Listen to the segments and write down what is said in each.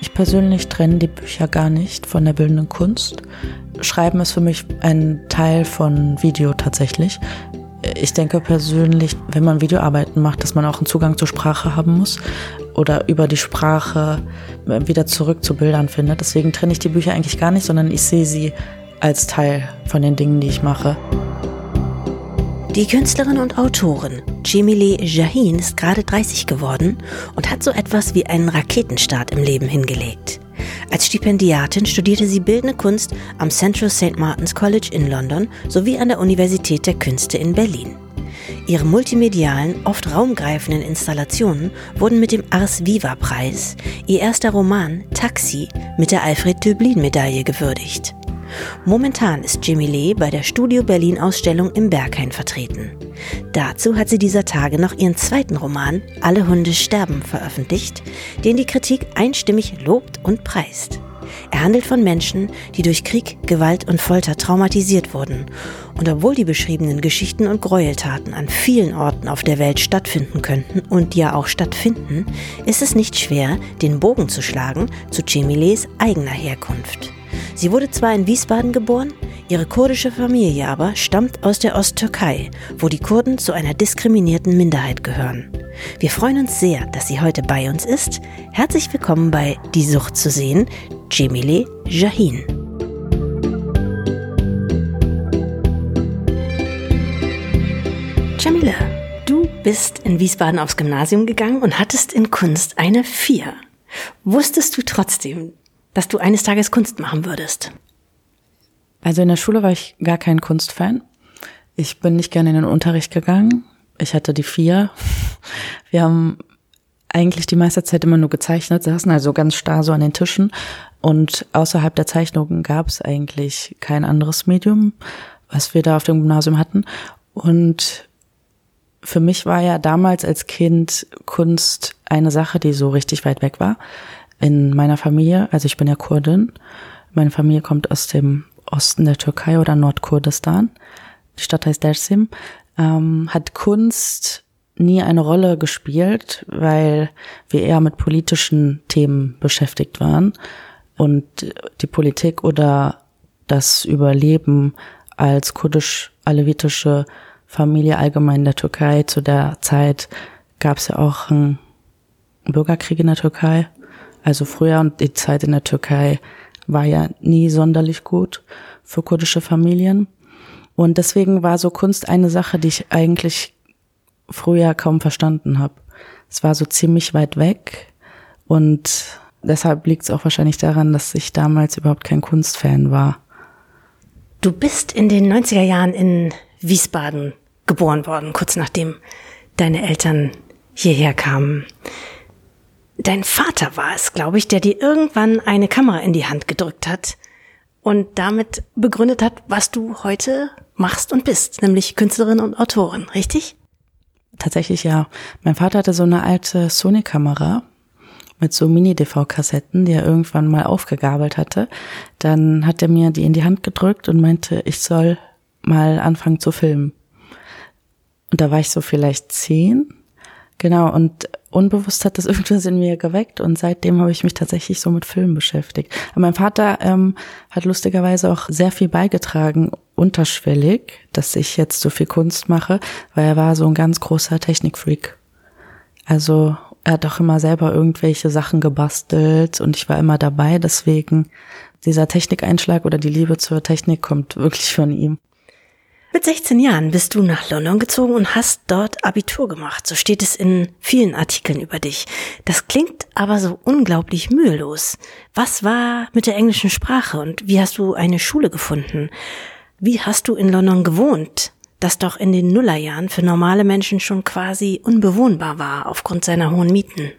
Ich persönlich trenne die Bücher gar nicht von der bildenden Kunst. Schreiben ist für mich ein Teil von Video tatsächlich. Ich denke persönlich, wenn man Videoarbeiten macht, dass man auch einen Zugang zur Sprache haben muss oder über die Sprache wieder zurück zu Bildern findet. Deswegen trenne ich die Bücher eigentlich gar nicht, sondern ich sehe sie als Teil von den Dingen, die ich mache. Die Künstlerin und Autorin Jemile Jahin ist gerade 30 geworden und hat so etwas wie einen Raketenstart im Leben hingelegt. Als Stipendiatin studierte sie Bildende Kunst am Central St. Martin's College in London sowie an der Universität der Künste in Berlin. Ihre multimedialen, oft raumgreifenden Installationen wurden mit dem Ars Viva Preis, ihr erster Roman Taxi mit der Alfred Döblin Medaille gewürdigt. Momentan ist Jimmy Lee bei der Studio Berlin Ausstellung im Berghain vertreten. Dazu hat sie dieser Tage noch ihren zweiten Roman Alle Hunde sterben veröffentlicht, den die Kritik einstimmig lobt und preist. Er handelt von Menschen, die durch Krieg, Gewalt und Folter traumatisiert wurden. Und obwohl die beschriebenen Geschichten und Gräueltaten an vielen Orten auf der Welt stattfinden könnten und ja auch stattfinden, ist es nicht schwer, den Bogen zu schlagen zu Cemiles eigener Herkunft. Sie wurde zwar in Wiesbaden geboren, ihre kurdische Familie aber stammt aus der Osttürkei, wo die Kurden zu einer diskriminierten Minderheit gehören. Wir freuen uns sehr, dass sie heute bei uns ist. Herzlich willkommen bei Die Sucht zu sehen, Cemile Jahin. Jamila, du bist in Wiesbaden aufs Gymnasium gegangen und hattest in Kunst eine 4. Wusstest du trotzdem, dass du eines Tages Kunst machen würdest? Also in der Schule war ich gar kein Kunstfan. Ich bin nicht gerne in den Unterricht gegangen. Ich hatte die vier. Wir haben eigentlich die meiste Zeit immer nur gezeichnet, saßen also ganz starr so an den Tischen. Und außerhalb der Zeichnungen gab es eigentlich kein anderes Medium, was wir da auf dem Gymnasium hatten. Und für mich war ja damals als Kind Kunst eine Sache, die so richtig weit weg war in meiner Familie, also ich bin ja Kurdin, meine Familie kommt aus dem Osten der Türkei oder Nordkurdistan, die Stadt heißt Dersim, ähm, hat Kunst nie eine Rolle gespielt, weil wir eher mit politischen Themen beschäftigt waren. Und die Politik oder das Überleben als kurdisch-alevitische Familie allgemein in der Türkei zu der Zeit gab es ja auch einen Bürgerkrieg in der Türkei also früher und die Zeit in der Türkei war ja nie sonderlich gut für kurdische Familien. Und deswegen war so Kunst eine Sache, die ich eigentlich früher kaum verstanden habe. Es war so ziemlich weit weg und deshalb liegt es auch wahrscheinlich daran, dass ich damals überhaupt kein Kunstfan war. Du bist in den 90er Jahren in Wiesbaden geboren worden, kurz nachdem deine Eltern hierher kamen. Dein Vater war es, glaube ich, der dir irgendwann eine Kamera in die Hand gedrückt hat und damit begründet hat, was du heute machst und bist, nämlich Künstlerin und Autorin, richtig? Tatsächlich ja. Mein Vater hatte so eine alte Sony-Kamera mit so Mini-DV-Kassetten, die er irgendwann mal aufgegabelt hatte. Dann hat er mir die in die Hand gedrückt und meinte, ich soll mal anfangen zu filmen. Und da war ich so vielleicht zehn. Genau, und unbewusst hat das irgendwas in mir geweckt und seitdem habe ich mich tatsächlich so mit Filmen beschäftigt. Aber mein Vater ähm, hat lustigerweise auch sehr viel beigetragen, unterschwellig, dass ich jetzt so viel Kunst mache, weil er war so ein ganz großer Technikfreak. Also er hat auch immer selber irgendwelche Sachen gebastelt und ich war immer dabei, deswegen dieser Technikeinschlag oder die Liebe zur Technik kommt wirklich von ihm. Mit 16 Jahren bist du nach London gezogen und hast dort Abitur gemacht. So steht es in vielen Artikeln über dich. Das klingt aber so unglaublich mühelos. Was war mit der englischen Sprache und wie hast du eine Schule gefunden? Wie hast du in London gewohnt, das doch in den Nullerjahren für normale Menschen schon quasi unbewohnbar war aufgrund seiner hohen Mieten?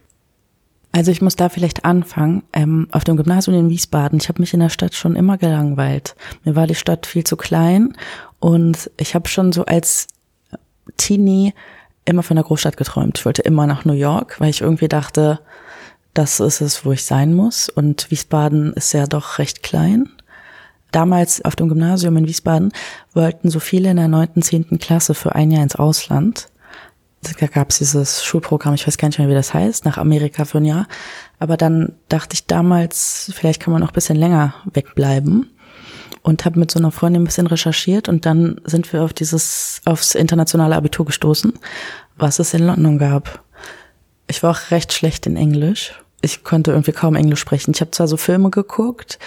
Also ich muss da vielleicht anfangen. Ähm, auf dem Gymnasium in Wiesbaden, ich habe mich in der Stadt schon immer gelangweilt. Mir war die Stadt viel zu klein und ich habe schon so als Teenie immer von der Großstadt geträumt. Ich wollte immer nach New York, weil ich irgendwie dachte, das ist es, wo ich sein muss. Und Wiesbaden ist ja doch recht klein. Damals auf dem Gymnasium in Wiesbaden wollten so viele in der neunten, zehnten Klasse für ein Jahr ins Ausland. da gab es dieses Schulprogramm, ich weiß gar nicht mehr, wie das heißt, nach Amerika für ein Jahr. Aber dann dachte ich damals, vielleicht kann man noch ein bisschen länger wegbleiben und habe mit so einer Freundin ein bisschen recherchiert und dann sind wir auf dieses, aufs internationale Abitur gestoßen, was es in London gab. Ich war auch recht schlecht in Englisch. Ich konnte irgendwie kaum Englisch sprechen. Ich habe zwar so Filme geguckt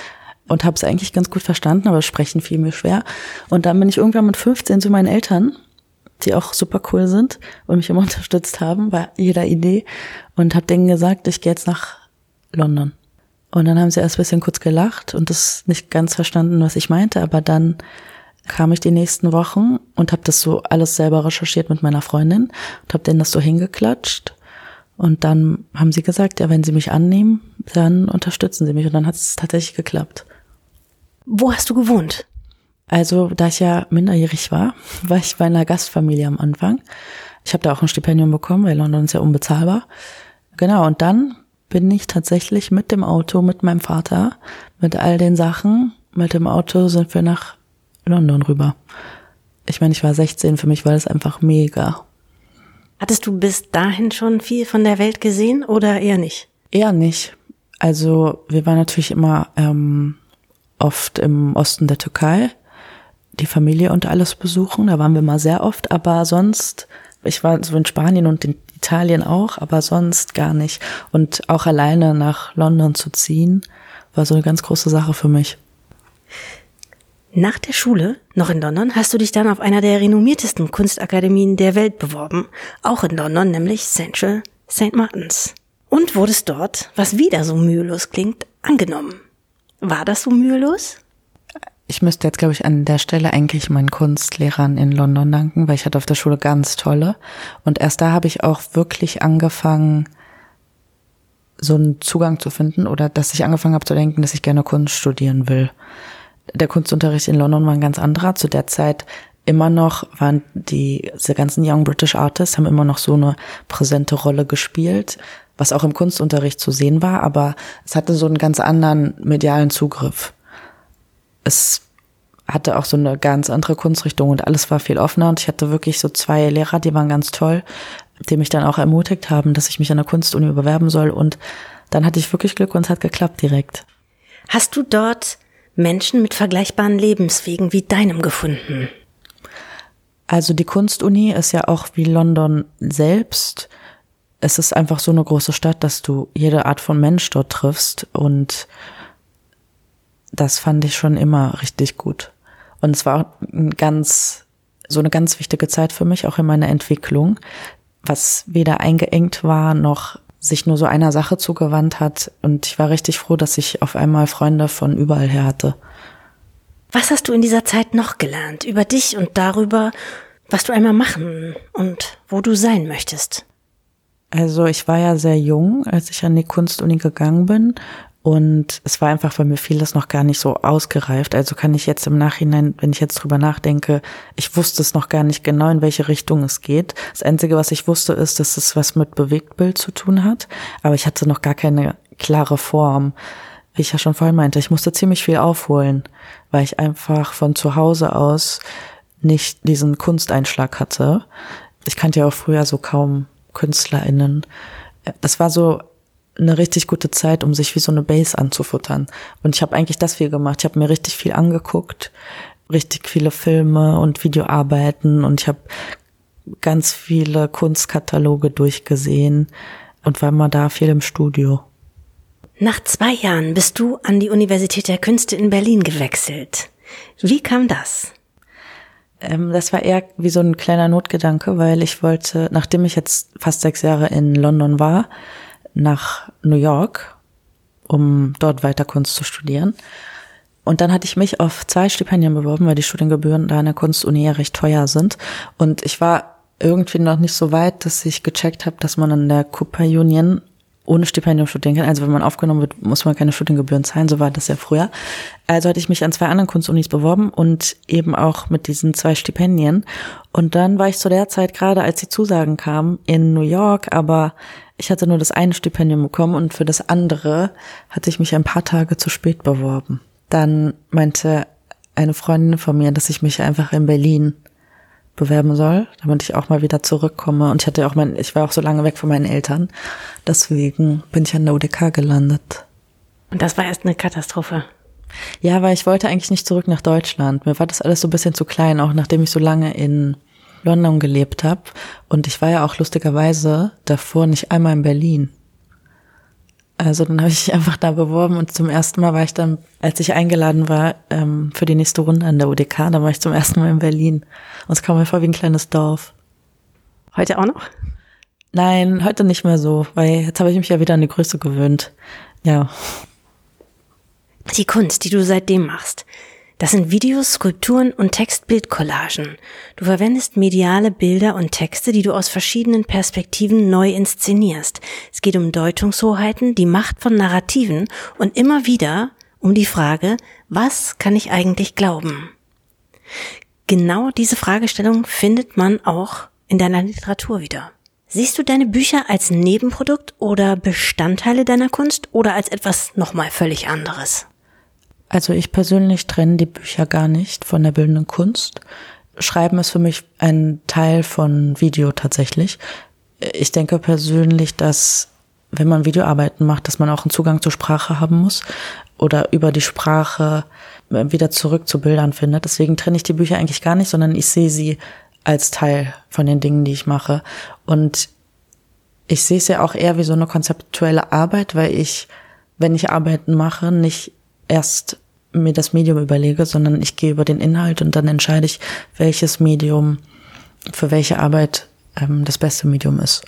und habe es eigentlich ganz gut verstanden, aber sprechen fiel mir schwer. Und dann bin ich irgendwann mit 15 zu meinen Eltern die auch super cool sind und mich immer unterstützt haben bei jeder Idee und habe denen gesagt, ich gehe jetzt nach London. Und dann haben sie erst ein bisschen kurz gelacht und das nicht ganz verstanden, was ich meinte, aber dann kam ich die nächsten Wochen und habe das so alles selber recherchiert mit meiner Freundin und habe denen das so hingeklatscht. Und dann haben sie gesagt, ja, wenn sie mich annehmen, dann unterstützen sie mich. Und dann hat es tatsächlich geklappt. Wo hast du gewohnt? Also, da ich ja minderjährig war, war ich bei einer Gastfamilie am Anfang. Ich habe da auch ein Stipendium bekommen, weil London ist ja unbezahlbar. Genau, und dann bin ich tatsächlich mit dem Auto, mit meinem Vater, mit all den Sachen, mit dem Auto sind wir nach London rüber. Ich meine, ich war 16, für mich war das einfach mega. Hattest du bis dahin schon viel von der Welt gesehen oder eher nicht? Eher nicht. Also wir waren natürlich immer ähm, oft im Osten der Türkei die Familie und alles besuchen. Da waren wir mal sehr oft, aber sonst, ich war so in Spanien und in Italien auch, aber sonst gar nicht. Und auch alleine nach London zu ziehen, war so eine ganz große Sache für mich. Nach der Schule, noch in London, hast du dich dann auf einer der renommiertesten Kunstakademien der Welt beworben. Auch in London, nämlich Central St. Martins. Und wurdest dort, was wieder so mühelos klingt, angenommen. War das so mühelos? Ich müsste jetzt, glaube ich, an der Stelle eigentlich meinen Kunstlehrern in London danken, weil ich hatte auf der Schule ganz tolle. Und erst da habe ich auch wirklich angefangen, so einen Zugang zu finden oder dass ich angefangen habe zu denken, dass ich gerne Kunst studieren will. Der Kunstunterricht in London war ein ganz anderer. Zu der Zeit immer noch waren die, diese ganzen Young British Artists haben immer noch so eine präsente Rolle gespielt, was auch im Kunstunterricht zu sehen war, aber es hatte so einen ganz anderen medialen Zugriff es hatte auch so eine ganz andere Kunstrichtung und alles war viel offener und ich hatte wirklich so zwei Lehrer, die waren ganz toll, die mich dann auch ermutigt haben, dass ich mich an der Kunstuni bewerben soll und dann hatte ich wirklich Glück und es hat geklappt direkt. Hast du dort Menschen mit vergleichbaren Lebenswegen wie deinem gefunden? Also die Kunstuni ist ja auch wie London selbst. Es ist einfach so eine große Stadt, dass du jede Art von Mensch dort triffst und das fand ich schon immer richtig gut. Und es war ein ganz, so eine ganz wichtige Zeit für mich, auch in meiner Entwicklung, was weder eingeengt war, noch sich nur so einer Sache zugewandt hat. Und ich war richtig froh, dass ich auf einmal Freunde von überall her hatte. Was hast du in dieser Zeit noch gelernt über dich und darüber, was du einmal machen und wo du sein möchtest? Also ich war ja sehr jung, als ich an die Kunstuni gegangen bin und es war einfach bei mir vieles noch gar nicht so ausgereift. Also kann ich jetzt im Nachhinein, wenn ich jetzt drüber nachdenke, ich wusste es noch gar nicht genau, in welche Richtung es geht. Das Einzige, was ich wusste, ist, dass es was mit Bewegtbild zu tun hat. Aber ich hatte noch gar keine klare Form. Wie ich ja schon vorhin meinte, ich musste ziemlich viel aufholen, weil ich einfach von zu Hause aus nicht diesen Kunsteinschlag hatte. Ich kannte ja auch früher so kaum KünstlerInnen. Das war so eine richtig gute Zeit, um sich wie so eine Base anzufuttern. Und ich habe eigentlich das viel gemacht. Ich habe mir richtig viel angeguckt, richtig viele Filme und Videoarbeiten und ich habe ganz viele Kunstkataloge durchgesehen und war mal da viel im Studio. Nach zwei Jahren bist du an die Universität der Künste in Berlin gewechselt. Wie kam das? Ähm, das war eher wie so ein kleiner Notgedanke, weil ich wollte, nachdem ich jetzt fast sechs Jahre in London war, nach New York, um dort weiter Kunst zu studieren. Und dann hatte ich mich auf zwei Stipendien beworben, weil die Studiengebühren da an der Kunstuni ja recht teuer sind. Und ich war irgendwie noch nicht so weit, dass ich gecheckt habe, dass man an der Cooper Union ohne Stipendium studieren kann. Also wenn man aufgenommen wird, muss man keine Studiengebühren zahlen, so war das ja früher. Also hatte ich mich an zwei anderen Kunstunis beworben und eben auch mit diesen zwei Stipendien. Und dann war ich zu der Zeit gerade, als die Zusagen kamen, in New York, aber ich hatte nur das eine Stipendium bekommen und für das andere hatte ich mich ein paar Tage zu spät beworben. Dann meinte eine Freundin von mir, dass ich mich einfach in Berlin bewerben soll, damit ich auch mal wieder zurückkomme. Und ich hatte auch mein, ich war auch so lange weg von meinen Eltern. Deswegen bin ich an der UDK gelandet. Und das war erst eine Katastrophe. Ja, weil ich wollte eigentlich nicht zurück nach Deutschland. Mir war das alles so ein bisschen zu klein, auch nachdem ich so lange in London gelebt habe. Und ich war ja auch lustigerweise davor nicht einmal in Berlin. Also dann habe ich mich einfach da beworben und zum ersten Mal war ich dann, als ich eingeladen war ähm, für die nächste Runde an der UDK, da war ich zum ersten Mal in Berlin. Und es kam mir vor wie ein kleines Dorf. Heute auch noch? Nein, heute nicht mehr so, weil jetzt habe ich mich ja wieder an die Größe gewöhnt. Ja. Die Kunst, die du seitdem machst, das sind Videos, Skulpturen und Textbildcollagen. Du verwendest mediale Bilder und Texte, die du aus verschiedenen Perspektiven neu inszenierst. Es geht um Deutungshoheiten, die Macht von Narrativen und immer wieder um die Frage, was kann ich eigentlich glauben? Genau diese Fragestellung findet man auch in deiner Literatur wieder. Siehst du deine Bücher als Nebenprodukt oder Bestandteile deiner Kunst oder als etwas nochmal völlig anderes? Also ich persönlich trenne die Bücher gar nicht von der bildenden Kunst. Schreiben ist für mich ein Teil von Video tatsächlich. Ich denke persönlich, dass wenn man Videoarbeiten macht, dass man auch einen Zugang zur Sprache haben muss oder über die Sprache wieder zurück zu Bildern findet. Deswegen trenne ich die Bücher eigentlich gar nicht, sondern ich sehe sie als Teil von den Dingen, die ich mache. Und ich sehe es ja auch eher wie so eine konzeptuelle Arbeit, weil ich, wenn ich Arbeiten mache, nicht erst mir das Medium überlege, sondern ich gehe über den Inhalt und dann entscheide ich, welches Medium für welche Arbeit ähm, das beste Medium ist.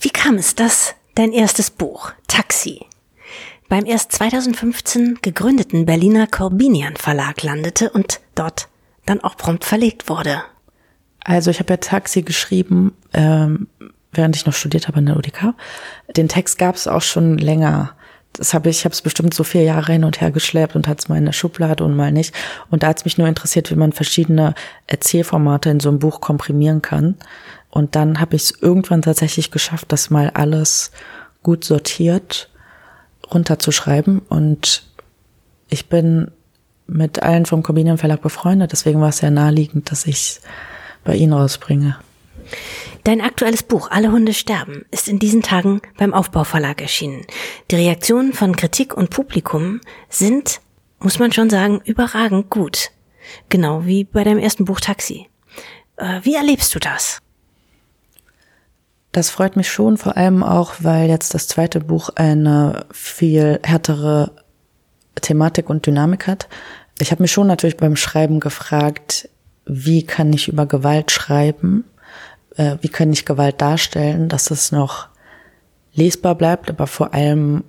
Wie kam es, dass dein erstes Buch, Taxi, beim erst 2015 gegründeten Berliner Corbinian Verlag landete und dort dann auch prompt verlegt wurde? Also ich habe ja Taxi geschrieben, ähm, während ich noch studiert habe in der UDK. Den Text gab es auch schon länger das habe ich, habe es bestimmt so vier Jahre hin und her geschleppt und hat es mal in der Schublade und mal nicht. Und da hat es mich nur interessiert, wie man verschiedene Erzählformate in so einem Buch komprimieren kann. Und dann habe ich es irgendwann tatsächlich geschafft, das mal alles gut sortiert runterzuschreiben. Und ich bin mit allen vom Corbinian Verlag befreundet, deswegen war es sehr naheliegend, dass ich bei Ihnen rausbringe. Dein aktuelles Buch Alle Hunde sterben ist in diesen Tagen beim Aufbauverlag erschienen. Die Reaktionen von Kritik und Publikum sind, muss man schon sagen, überragend gut. Genau wie bei deinem ersten Buch Taxi. Äh, wie erlebst du das? Das freut mich schon, vor allem auch, weil jetzt das zweite Buch eine viel härtere Thematik und Dynamik hat. Ich habe mich schon natürlich beim Schreiben gefragt, wie kann ich über Gewalt schreiben? Äh, wie kann ich Gewalt darstellen, dass es noch lesbar bleibt, aber vor allem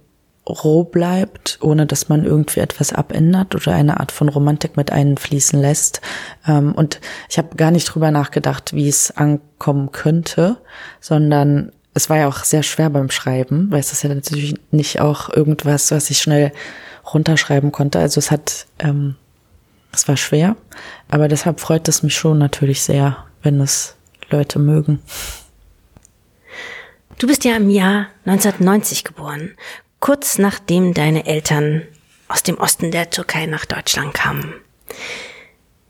roh bleibt, ohne dass man irgendwie etwas abändert oder eine Art von Romantik mit einfließen lässt. Ähm, und ich habe gar nicht drüber nachgedacht, wie es ankommen könnte, sondern es war ja auch sehr schwer beim Schreiben, weil es ist ja natürlich nicht auch irgendwas, was ich schnell runterschreiben konnte. Also es hat, ähm, es war schwer, aber deshalb freut es mich schon natürlich sehr, wenn es Leute mögen. Du bist ja im Jahr 1990 geboren, kurz nachdem deine Eltern aus dem Osten der Türkei nach Deutschland kamen.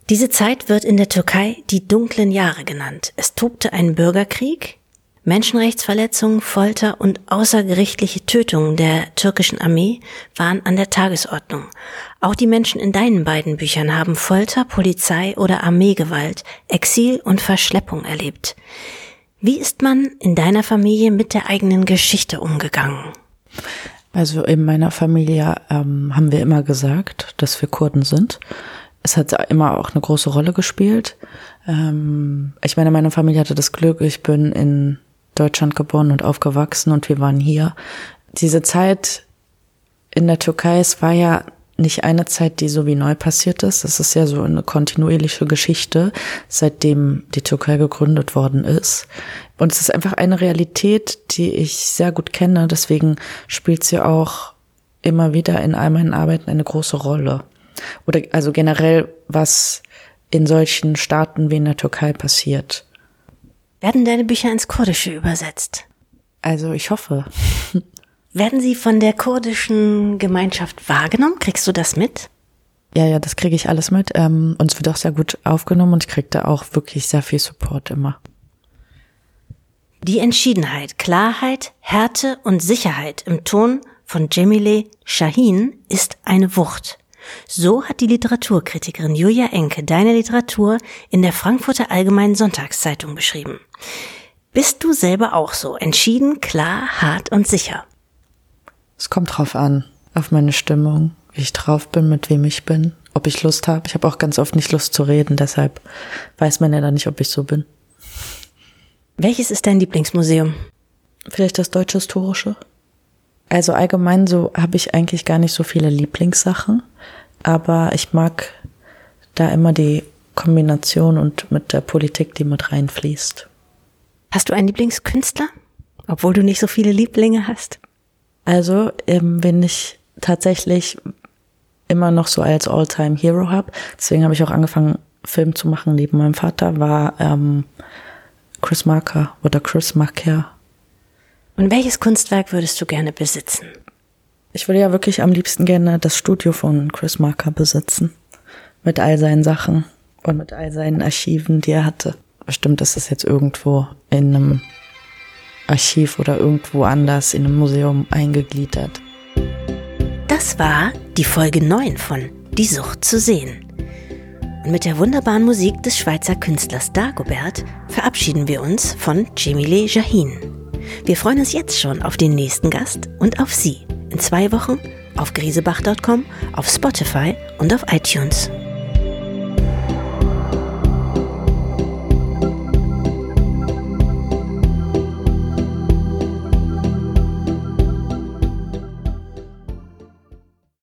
Diese Zeit wird in der Türkei die dunklen Jahre genannt. Es tobte ein Bürgerkrieg, Menschenrechtsverletzungen, Folter und außergerichtliche Tötungen der türkischen Armee waren an der Tagesordnung. Auch die Menschen in deinen beiden Büchern haben Folter, Polizei oder Armeegewalt, Exil und Verschleppung erlebt. Wie ist man in deiner Familie mit der eigenen Geschichte umgegangen? Also in meiner Familie ähm, haben wir immer gesagt, dass wir Kurden sind. Es hat immer auch eine große Rolle gespielt. Ähm, ich meine, meine Familie hatte das Glück, ich bin in Deutschland geboren und aufgewachsen und wir waren hier. Diese Zeit in der Türkei, es war ja nicht eine Zeit, die so wie neu passiert ist. Es ist ja so eine kontinuierliche Geschichte, seitdem die Türkei gegründet worden ist. Und es ist einfach eine Realität, die ich sehr gut kenne. Deswegen spielt sie auch immer wieder in all meinen Arbeiten eine große Rolle. Oder also generell, was in solchen Staaten wie in der Türkei passiert. Werden deine Bücher ins Kurdische übersetzt? Also ich hoffe. Werden sie von der kurdischen Gemeinschaft wahrgenommen? Kriegst du das mit? Ja, ja, das kriege ich alles mit. Ähm, und es wird auch sehr gut aufgenommen und ich kriege da auch wirklich sehr viel Support immer. Die Entschiedenheit, Klarheit, Härte und Sicherheit im Ton von Jemile Shahin ist eine Wucht. So hat die Literaturkritikerin Julia Enke deine Literatur in der Frankfurter Allgemeinen Sonntagszeitung beschrieben. Bist du selber auch so entschieden, klar, hart und sicher? Es kommt drauf an, auf meine Stimmung, wie ich drauf bin, mit wem ich bin, ob ich Lust habe. Ich habe auch ganz oft nicht Lust zu reden, deshalb weiß man ja dann nicht, ob ich so bin. Welches ist dein Lieblingsmuseum? Vielleicht das Deutsche Historische. Also allgemein so habe ich eigentlich gar nicht so viele Lieblingssachen, aber ich mag da immer die Kombination und mit der Politik, die mit reinfließt. Hast du einen Lieblingskünstler, obwohl du nicht so viele Lieblinge hast? Also, ähm, wenn ich tatsächlich immer noch so als All-Time Hero habe, deswegen habe ich auch angefangen, Film zu machen neben meinem Vater, war ähm, Chris Marker oder Chris Marker. Und welches Kunstwerk würdest du gerne besitzen? Ich würde ja wirklich am liebsten gerne das Studio von Chris Marker besitzen. Mit all seinen Sachen und mit all seinen Archiven, die er hatte. Bestimmt ist es jetzt irgendwo in einem Archiv oder irgendwo anders in einem Museum eingegliedert. Das war die Folge 9 von Die Sucht zu sehen. Und mit der wunderbaren Musik des Schweizer Künstlers Dagobert verabschieden wir uns von Jemile Jahin. Wir freuen uns jetzt schon auf den nächsten Gast und auf Sie in zwei Wochen auf grisebach.com, auf Spotify und auf iTunes.